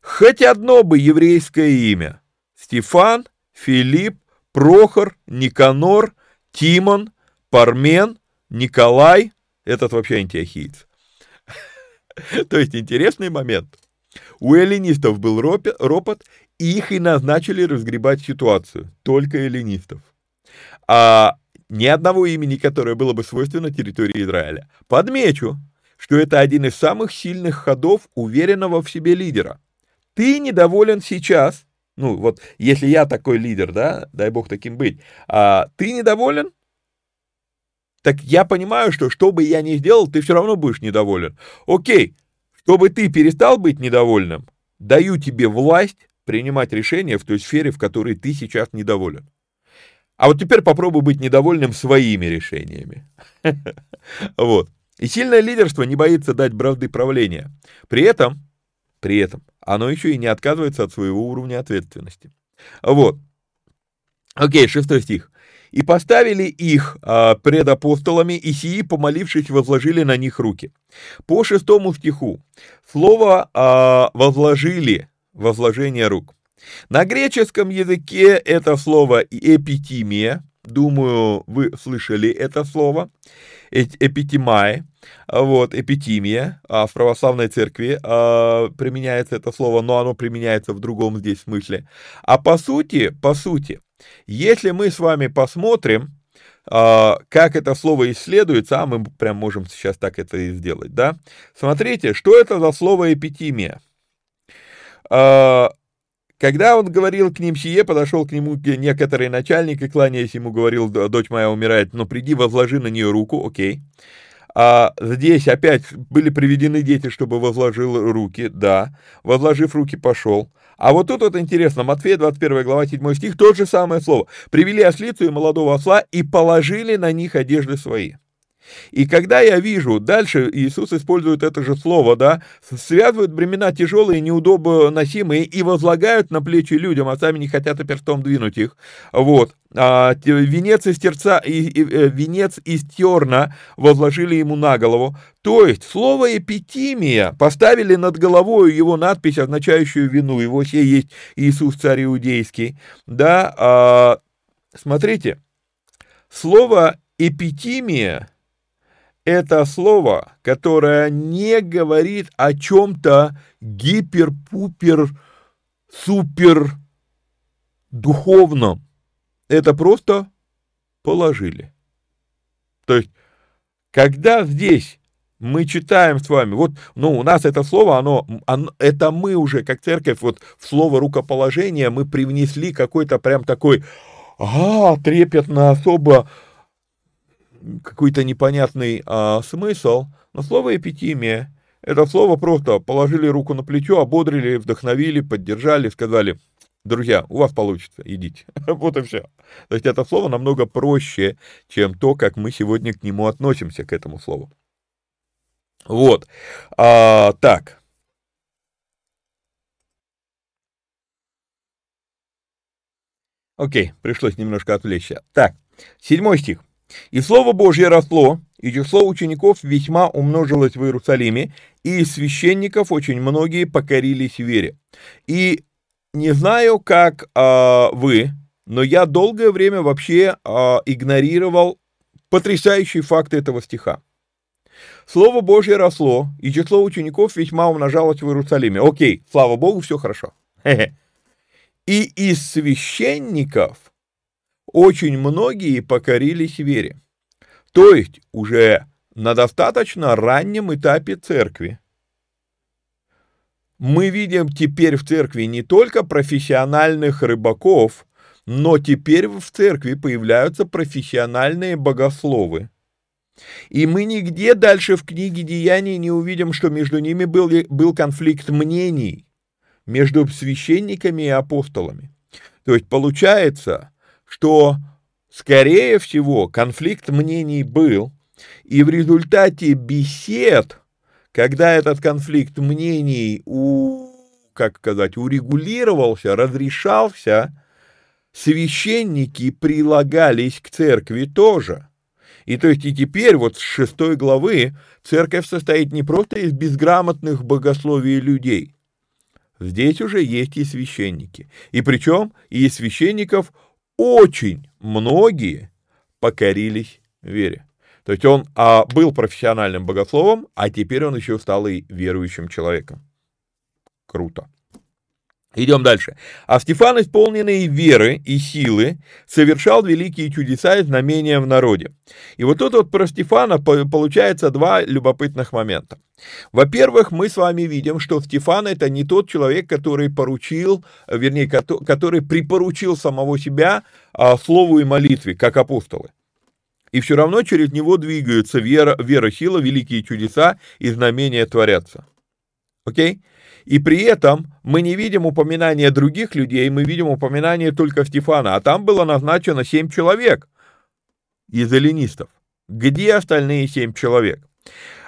Хоть одно бы еврейское имя. Стефан, Филипп, Прохор, Никанор, Тимон, Пармен, Николай, этот вообще антиохиец. (laughs) То есть интересный момент. У эллинистов был ропот, и их и назначили разгребать ситуацию. Только эллинистов. А ни одного имени, которое было бы свойственно территории Израиля. Подмечу, что это один из самых сильных ходов уверенного в себе лидера. Ты недоволен сейчас, ну вот если я такой лидер, да, дай бог таким быть, а ты недоволен, так я понимаю, что что бы я ни сделал, ты все равно будешь недоволен. Окей, чтобы ты перестал быть недовольным, даю тебе власть принимать решения в той сфере, в которой ты сейчас недоволен. А вот теперь попробуй быть недовольным своими решениями. (laughs) Вот. И сильное лидерство не боится дать бразды правления. При этом, при этом, оно еще и не отказывается от своего уровня ответственности. Вот. Окей, шестой стих. «И поставили их а, пред апостолами, и сии, помолившись, возложили на них руки». По шестому стиху слово а, «возложили», возложение рук. На греческом языке это слово «эпитимия», думаю, вы слышали это слово, эпитимай, вот, эпитимия, а в православной церкви применяется это слово, но оно применяется в другом здесь смысле. А по сути, по сути, если мы с вами посмотрим, а, как это слово исследуется, а мы прям можем сейчас так это и сделать, да? Смотрите, что это за слово эпитимия? А, когда он говорил к ним сие, подошел к нему некоторый начальник и, кланяясь ему, говорил, дочь моя умирает, но приди, возложи на нее руку, окей. А здесь опять были приведены дети, чтобы возложил руки, да. Возложив руки, пошел. А вот тут вот интересно, Матфея 21 глава 7 стих, тот же самое слово. «Привели ослицу и молодого осла и положили на них одежды свои». И когда я вижу, дальше Иисус использует это же слово, да, связывают бремена тяжелые, неудобно носимые и возлагают на плечи людям, а сами не хотят и перстом двинуть их. Вот. А, венец из терца, и, и, э, венец из терна возложили ему на голову. То есть слово эпитимия поставили над головой его надпись, означающую вину. Его все есть Иисус царь иудейский. Да, а, смотрите, слово эпитимия это слово, которое не говорит о чем-то гипер-пупер, супер духовном. Это просто положили. То есть, когда здесь мы читаем с вами, вот, ну, у нас это слово, оно, оно, это мы уже, как церковь, вот в слово рукоположение мы привнесли какой-то прям такой, а, трепетно, особо какой-то непонятный а, смысл, но слово «эпитимия» — это слово просто положили руку на плечо, ободрили, вдохновили, поддержали, сказали, друзья, у вас получится, идите. (laughs) вот и все. То есть это слово намного проще, чем то, как мы сегодня к нему относимся, к этому слову. Вот. А, так. Окей, пришлось немножко отвлечься. Так, седьмой стих. И Слово Божье росло, и число учеников весьма умножилось в Иерусалиме, и из священников очень многие покорились вере. И не знаю, как а, вы, но я долгое время вообще а, игнорировал потрясающий факт этого стиха. Слово Божье росло, и число учеников весьма умножалось в Иерусалиме. Окей, слава Богу, все хорошо. (laughs) И из священников очень многие покорились вере. То есть уже на достаточно раннем этапе церкви. Мы видим теперь в церкви не только профессиональных рыбаков, но теперь в церкви появляются профессиональные богословы. И мы нигде дальше в книге Деяний не увидим, что между ними был, был конфликт мнений между священниками и апостолами. То есть получается, что, скорее всего, конфликт мнений был, и в результате бесед, когда этот конфликт мнений, у, как сказать, урегулировался, разрешался, священники прилагались к церкви тоже. И то есть и теперь вот с шестой главы церковь состоит не просто из безграмотных богословий людей. Здесь уже есть и священники. И причем и священников очень многие покорились вере. То есть он а, был профессиональным богословом, а теперь он еще стал и верующим человеком. Круто. Идем дальше. А Стефан, исполненный веры и силы, совершал великие чудеса и знамения в народе. И вот тут вот про Стефана получается два любопытных момента. Во-первых, мы с вами видим, что Стефан это не тот человек, который поручил, вернее, который припоручил самого себя а, слову и молитве, как апостолы. И все равно через него двигаются вера, вера, сила, великие чудеса и знамения творятся. Окей? И при этом мы не видим упоминания других людей, мы видим упоминание только Стефана. А там было назначено семь человек из эллинистов. Где остальные семь человек?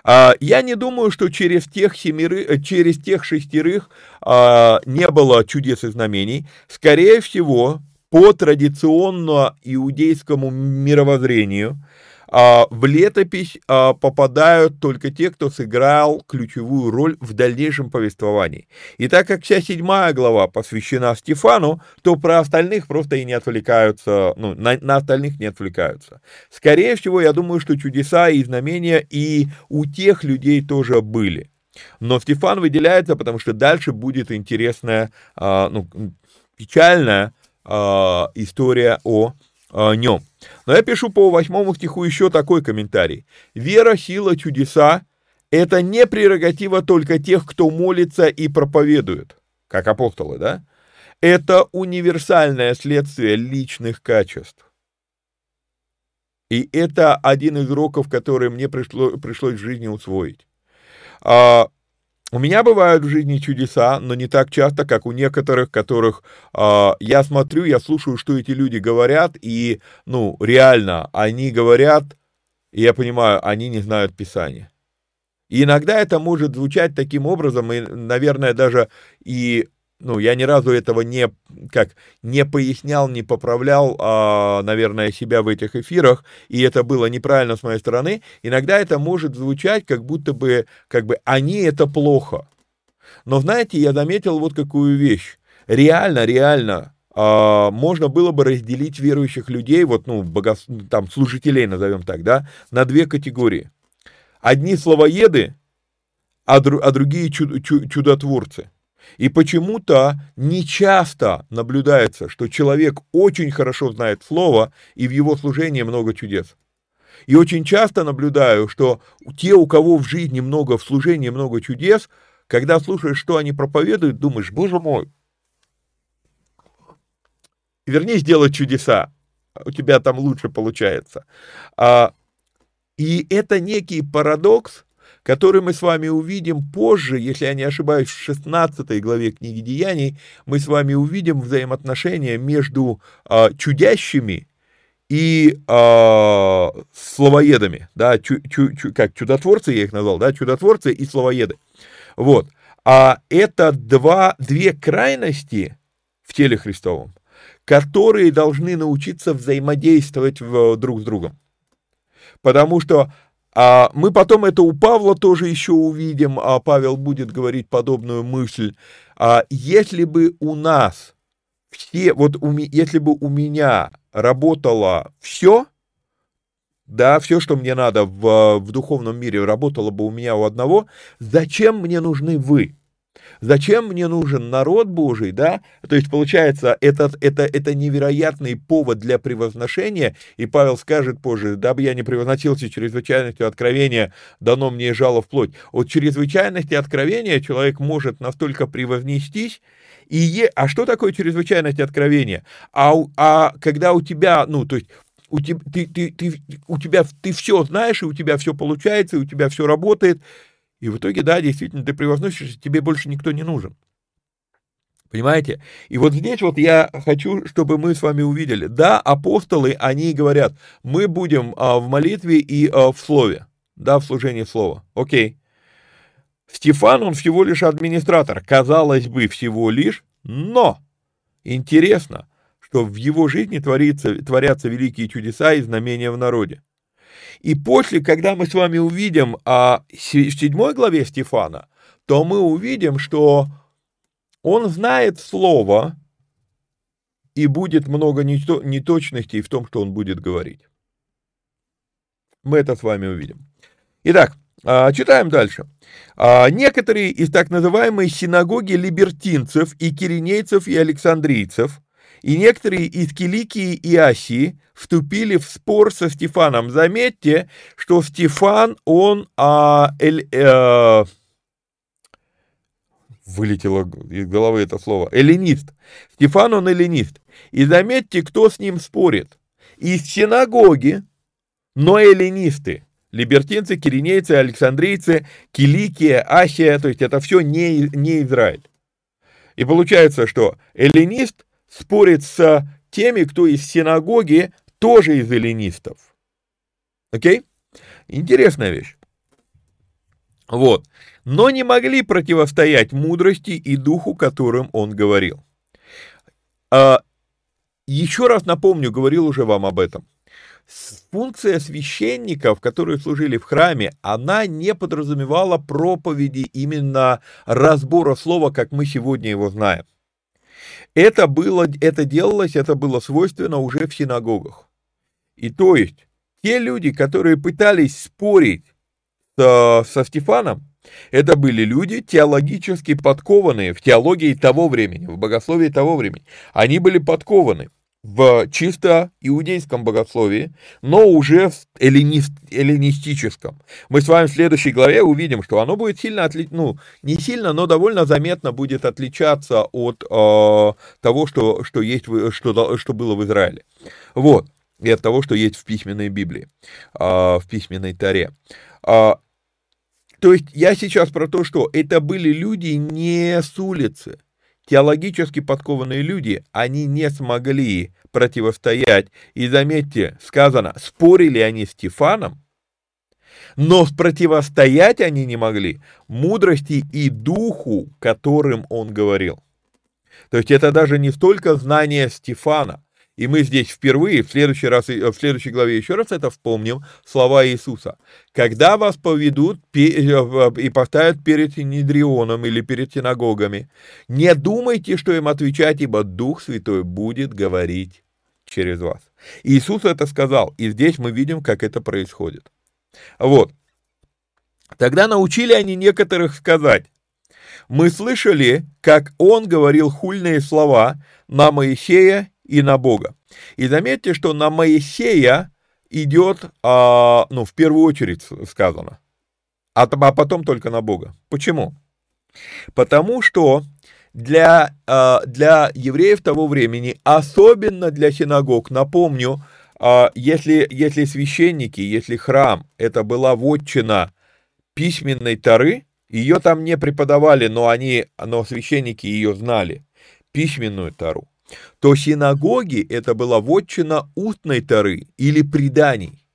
А, я не думаю, что через тех, семеры, э, через тех шестерых а, не было чудес и знамений. Скорее всего, по традиционно иудейскому мировоззрению – а, в летопись а, попадают только те, кто сыграл ключевую роль в дальнейшем повествовании. И так как вся седьмая глава посвящена Стефану, то про остальных просто и не отвлекаются, ну, на, на остальных не отвлекаются. Скорее всего, я думаю, что чудеса и знамения и у тех людей тоже были. Но Стефан выделяется, потому что дальше будет интересная, а, ну, печальная история о о нем. Но я пишу по восьмому стиху еще такой комментарий. Вера, сила, чудеса – это не прерогатива только тех, кто молится и проповедует, как апостолы, да? Это универсальное следствие личных качеств. И это один из уроков, который мне пришло, пришлось в жизни усвоить. А, у меня бывают в жизни чудеса, но не так часто, как у некоторых, которых э, я смотрю, я слушаю, что эти люди говорят, и, ну, реально, они говорят, и я понимаю, они не знают Писания. И иногда это может звучать таким образом, и, наверное, даже и ну, я ни разу этого не, как, не пояснял, не поправлял, а, наверное, себя в этих эфирах, и это было неправильно с моей стороны. Иногда это может звучать, как будто бы, как бы, они это плохо. Но, знаете, я заметил вот какую вещь. Реально, реально, а, можно было бы разделить верующих людей, вот, ну, богос... там, служителей, назовем так, да, на две категории. Одни словоеды, а, дру... а другие чуд... чудотворцы. И почему-то нечасто наблюдается, что человек очень хорошо знает слово, и в его служении много чудес. И очень часто наблюдаю, что те, у кого в жизни много, в служении много чудес, когда слушаешь, что они проповедуют, думаешь, боже мой, вернись делать чудеса, у тебя там лучше получается. А, и это некий парадокс, который мы с вами увидим позже, если я не ошибаюсь, в 16 главе книги Деяний, мы с вами увидим взаимоотношения между э, чудящими и э, словоедами, да, чу, чу, чу, как чудотворцы я их назвал, да, чудотворцы и словоеды. Вот. А это два, две крайности в теле Христовом, которые должны научиться взаимодействовать в, друг с другом. Потому что а мы потом это у Павла тоже еще увидим, а Павел будет говорить подобную мысль. А если бы у нас все, вот у, если бы у меня работало все, да, все, что мне надо в, в духовном мире, работало бы у меня у одного, зачем мне нужны вы? Зачем мне нужен народ Божий, да? То есть, получается, этот, это, это невероятный повод для превозношения, и Павел скажет позже, дабы я не превозносился чрезвычайностью откровения, дано мне жало в плоть. От чрезвычайности откровения человек может настолько превознестись, и е... А что такое чрезвычайность откровения? А, а когда у тебя, ну, то есть у тебя, ты, ты, ты, у тебя, ты все знаешь, и у тебя все получается, и у тебя все работает, и в итоге, да, действительно, ты превозносишься, тебе больше никто не нужен. Понимаете? И вот здесь вот я хочу, чтобы мы с вами увидели. Да, апостолы, они говорят, мы будем а, в молитве и а, в слове. Да, в служении слова. Окей. Стефан, он всего лишь администратор. Казалось бы, всего лишь, но интересно, что в его жизни творится, творятся великие чудеса и знамения в народе. И после, когда мы с вами увидим а, в седьмой главе Стефана, то мы увидим, что он знает слово, и будет много неточностей в том, что он будет говорить. Мы это с вами увидим. Итак, а, читаем дальше. А, некоторые из так называемой синагоги либертинцев и киринейцев и александрийцев – и некоторые из Киликии и Асии вступили в спор со Стефаном. Заметьте, что Стефан, он а, эль, э, вылетело из головы это слово, эллинист. Стефан, он эллинист. И заметьте, кто с ним спорит. Из синагоги, но эллинисты. Либертинцы, киринейцы, александрийцы, Киликия, Ахия, то есть это все не, не Израиль. И получается, что эллинист спорит с теми, кто из синагоги, тоже из эллинистов. Окей? Интересная вещь. Вот. Но не могли противостоять мудрости и духу, которым он говорил. А, еще раз напомню, говорил уже вам об этом. Функция священников, которые служили в храме, она не подразумевала проповеди именно разбора слова, как мы сегодня его знаем. Это, было, это делалось, это было свойственно уже в синагогах. И то есть, те люди, которые пытались спорить со, со Стефаном, это были люди теологически подкованные в теологии того времени, в богословии того времени. Они были подкованы в чисто иудейском богословии, но уже в эллинист, эллинистическом. Мы с вами в следующей главе увидим, что оно будет сильно отличаться, ну, не сильно, но довольно заметно будет отличаться от э, того, что, что, есть, что, что было в Израиле. Вот, и от того, что есть в письменной Библии, э, в письменной Таре. Э, то есть я сейчас про то, что это были люди не с улицы, теологически подкованные люди, они не смогли противостоять. И заметьте, сказано, спорили они с Стефаном, но противостоять они не могли мудрости и духу, которым он говорил. То есть это даже не столько знание Стефана, и мы здесь впервые, в следующий раз, в следующей главе еще раз это вспомним, слова Иисуса. Когда вас поведут э, и поставят перед Синедрионом или перед синагогами, не думайте, что им отвечать, ибо Дух Святой будет говорить через вас. Иисус это сказал, и здесь мы видим, как это происходит. Вот. Тогда научили они некоторых сказать, мы слышали, как он говорил хульные слова на Моисея и на Бога. И заметьте, что на Моисея идет, а, ну, в первую очередь сказано, а, а потом только на Бога. Почему? Потому что для, а, для евреев того времени, особенно для синагог, напомню, а, если, если священники, если храм, это была вотчина письменной Тары, ее там не преподавали, но они, но священники ее знали, письменную Тару то синагоги это была вотчина устной Тары или преданий.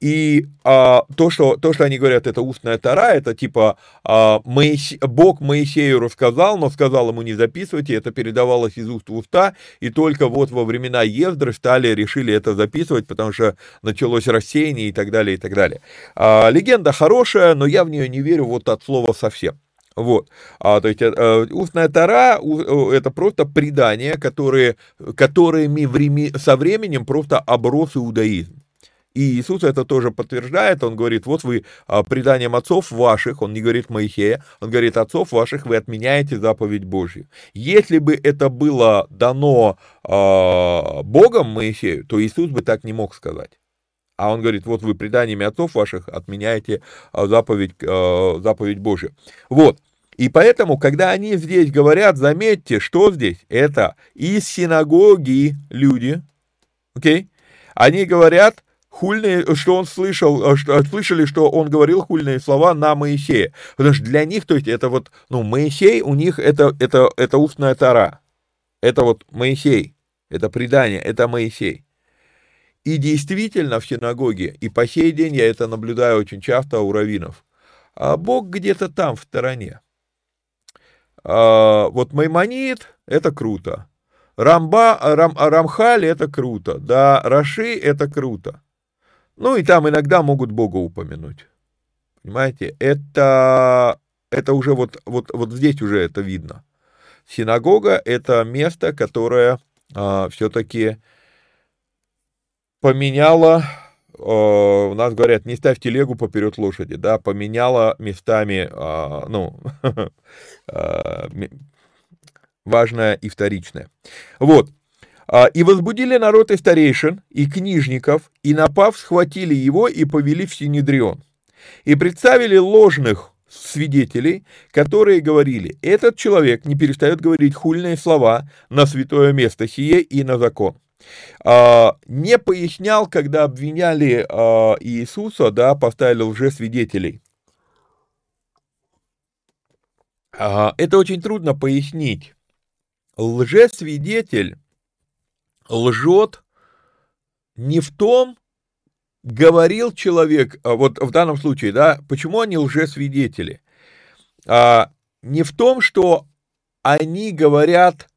И а, то, что, то, что они говорят, это устная Тара, это типа а, Моисе, Бог Моисею рассказал, но сказал ему не записывайте, это передавалось из уст в уста, и только вот во времена Ездры стали, решили это записывать, потому что началось рассеяние и так далее, и так далее. А, легенда хорошая, но я в нее не верю вот от слова совсем. Вот. А, то есть э, устная тара – это просто предания, которые, которыми времи, со временем просто оброс иудаизм. И Иисус это тоже подтверждает, он говорит, вот вы а, преданием отцов ваших, он не говорит Моисея, он говорит, отцов ваших вы отменяете заповедь Божью. Если бы это было дано э, Богом Моисею, то Иисус бы так не мог сказать. А он говорит, вот вы преданиями отцов ваших отменяете заповедь, заповедь Божью. Вот. И поэтому, когда они здесь говорят, заметьте, что здесь? Это из синагоги люди, окей? Okay? Они говорят, хульные, что он слышал, что, слышали, что он говорил хульные слова на Моисея. Потому что для них, то есть это вот, ну, Моисей, у них это, это, это устная тара. Это вот Моисей, это предание, это Моисей. И действительно в синагоге, и по сей день я это наблюдаю очень часто у раввинов, а Бог где-то там, в стороне. А, вот Маймонит – это круто. Рамба, Рам, Рамхаль – это круто. Да, Раши – это круто. Ну и там иногда могут Бога упомянуть. Понимаете? Это, это уже вот, вот, вот здесь уже это видно. Синагога – это место, которое а, все-таки поменяло у нас говорят, не ставь телегу поперед лошади, да, поменяла местами, а, ну, (laughs) а, важное и вторичное. Вот. А, и возбудили народ и старейшин, и книжников, и напав, схватили его и повели в Синедрион. И представили ложных свидетелей, которые говорили, этот человек не перестает говорить хульные слова на святое место сие и на закон. А, не пояснял, когда обвиняли а, Иисуса, да, поставили лжесвидетелей. А, это очень трудно пояснить. Лжесвидетель лжет не в том, говорил человек, вот в данном случае, да, почему они лжесвидетели? А, не в том, что они говорят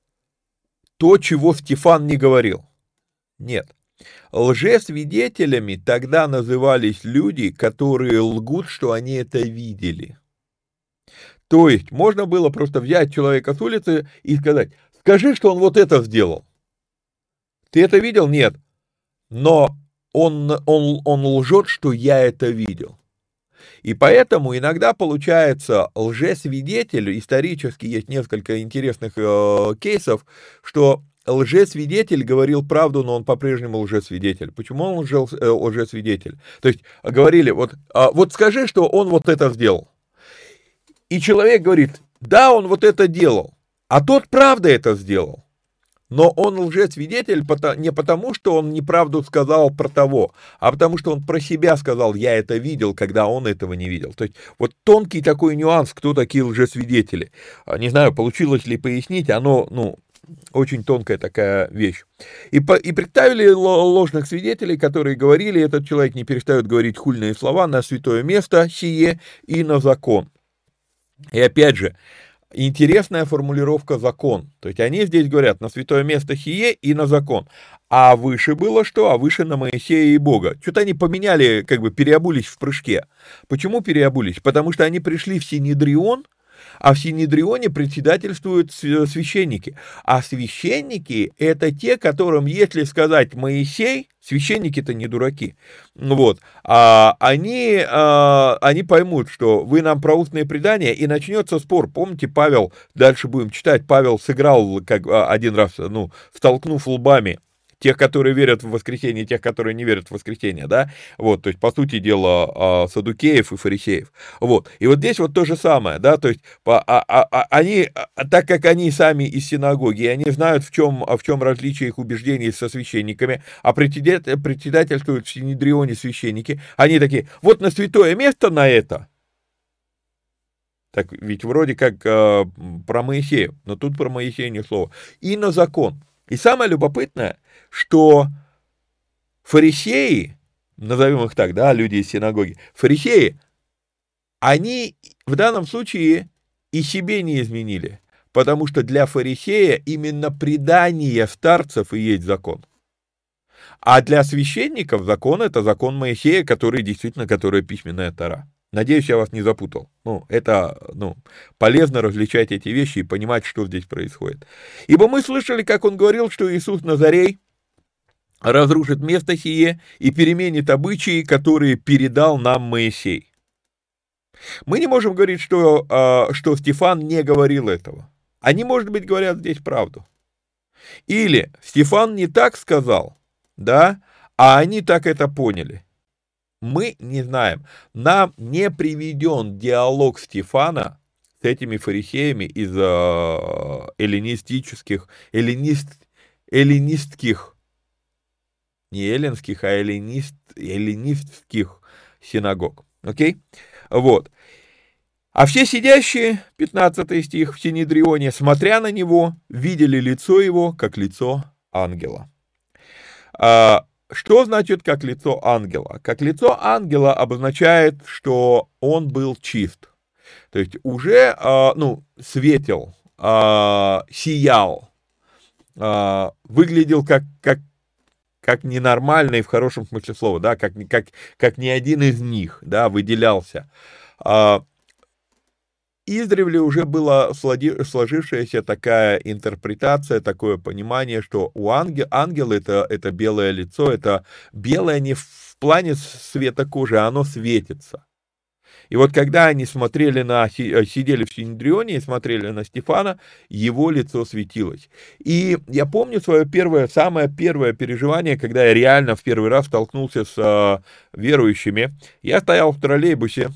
то, чего Стефан не говорил. Нет. Лжесвидетелями тогда назывались люди, которые лгут, что они это видели. То есть можно было просто взять человека с улицы и сказать, скажи, что он вот это сделал. Ты это видел? Нет. Но он, он, он лжет, что я это видел. И поэтому иногда получается лжесвидетель, исторически есть несколько интересных э, кейсов, что лжесвидетель говорил правду, но он по-прежнему лжесвидетель. Почему он лжел, э, лжесвидетель? То есть говорили, вот, э, вот скажи, что он вот это сделал. И человек говорит, да, он вот это делал, а тот правда это сделал. Но он лжесвидетель не потому, что он неправду сказал про того, а потому что он про себя сказал, я это видел, когда он этого не видел. То есть вот тонкий такой нюанс, кто такие лжесвидетели. А, не знаю, получилось ли пояснить, оно, ну, очень тонкая такая вещь. И, по, и представили ложных свидетелей, которые говорили, этот человек не перестает говорить хульные слова на святое место сие и на закон. И опять же, интересная формулировка закон. То есть они здесь говорят на святое место Хие и на закон. А выше было что? А выше на Моисея и Бога. Что-то они поменяли, как бы переобулись в прыжке. Почему переобулись? Потому что они пришли в Синедрион, а в Синедрионе председательствуют священники. А священники – это те, которым, если сказать Моисей, священники-то не дураки, вот, а они, а, они поймут, что вы нам про устные предания, и начнется спор. Помните, Павел, дальше будем читать, Павел сыграл как а, один раз, ну, столкнув лбами тех, которые верят в воскресенье, тех, которые не верят в воскресенье, да, вот, то есть, по сути дела, а, садукеев и фарисеев, вот, и вот здесь вот то же самое, да, то есть, по, а, а, а, они, а, так как они сами из синагоги, они знают, в чем, в чем различие их убеждений со священниками, а председательствуют в Синедрионе священники, они такие, вот на святое место на это, так ведь вроде как э, про Моисея, но тут про Моисея ни слова. И на закон. И самое любопытное, что фарисеи, назовем их так, да, люди из синагоги, фарисеи, они в данном случае и себе не изменили, потому что для фарисея именно предание старцев и есть закон. А для священников закон – это закон Моисея, который действительно, который письменная Тара. Надеюсь, я вас не запутал. Ну, это, ну, полезно различать эти вещи и понимать, что здесь происходит. Ибо мы слышали, как он говорил, что Иисус Назарей разрушит место сие и переменит обычаи, которые передал нам Моисей. Мы не можем говорить, что, а, что Стефан не говорил этого. Они, может быть, говорят здесь правду. Или Стефан не так сказал, да, а они так это поняли мы не знаем. Нам не приведен диалог Стефана с этими фарисеями из э, эллинистических, эллинист, эллинистских, не эллинских, а эллинист, эллинистских синагог. Окей? Вот. А все сидящие, 15 стих, в Синедрионе, смотря на него, видели лицо его, как лицо ангела. А, что значит как лицо ангела? Как лицо ангела обозначает, что он был чист. То есть уже, а, ну, светил, а, сиял, а, выглядел как, как, как ненормальный в хорошем смысле слова, да, как, как, как ни один из них, да, выделялся издревле уже была сложившаяся такая интерпретация, такое понимание, что у ангела, ангел это, это белое лицо, это белое не в плане света кожи, а оно светится. И вот когда они смотрели на, э, сидели в Синедрионе и смотрели на Стефана, его лицо светилось. И я помню свое первое, самое первое переживание, когда я реально в первый раз столкнулся с э, верующими. Я стоял в троллейбусе,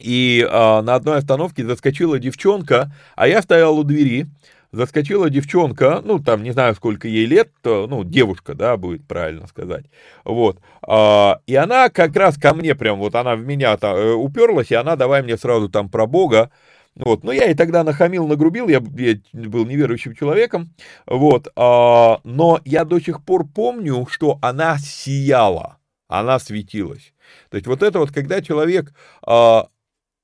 и а, на одной остановке заскочила девчонка, а я стоял у двери, заскочила девчонка, ну, там, не знаю, сколько ей лет, ну, девушка, да, будет правильно сказать, вот, а, и она как раз ко мне прям, вот она в меня там э, уперлась, и она давай мне сразу там про Бога, вот, ну, я и тогда нахамил, нагрубил, я, я был неверующим человеком, вот, а, но я до сих пор помню, что она сияла, она светилась. То есть вот это вот, когда человек, а,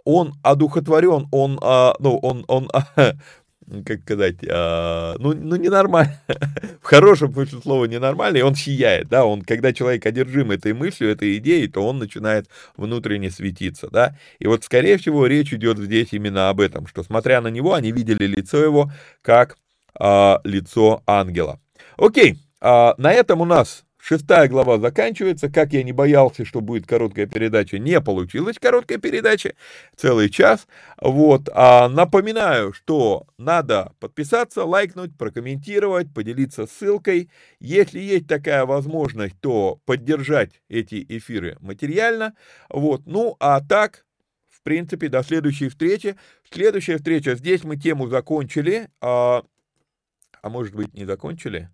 он одухотворен, он, а, ну, он, он, (laughs) как сказать, а, ну, ну, ненормально, (laughs) в хорошем смысле слова ненормально, и он сияет, да, он, когда человек одержим этой мыслью, этой идеей, то он начинает внутренне светиться, да, и вот, скорее всего, речь идет здесь именно об этом, что, смотря на него, они видели лицо его как а, лицо ангела. Окей, а, на этом у нас Шестая глава заканчивается. Как я не боялся, что будет короткая передача, не получилась короткая передача. Целый час. Вот. А напоминаю, что надо подписаться, лайкнуть, прокомментировать, поделиться ссылкой. Если есть такая возможность, то поддержать эти эфиры материально. Вот. Ну, а так, в принципе, до следующей встречи. Следующая встреча. Здесь мы тему закончили. А, а может быть, не закончили?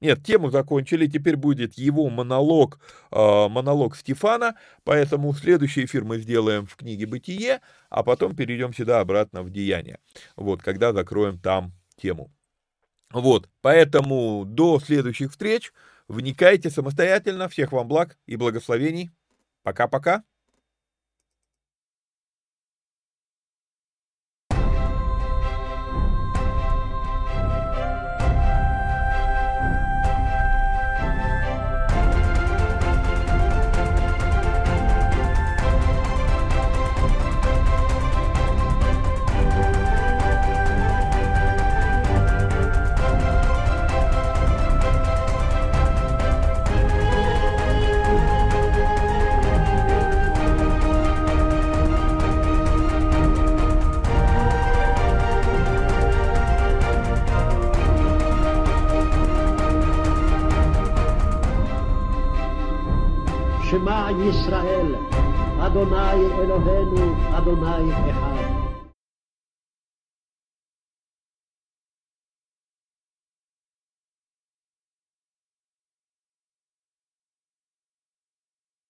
Нет, тему закончили, теперь будет его монолог, э, монолог Стефана, поэтому следующий эфир мы сделаем в книге «Бытие», а потом перейдем сюда обратно в «Деяние», вот, когда закроем там тему. Вот, поэтому до следующих встреч, вникайте самостоятельно, всех вам благ и благословений, пока-пока.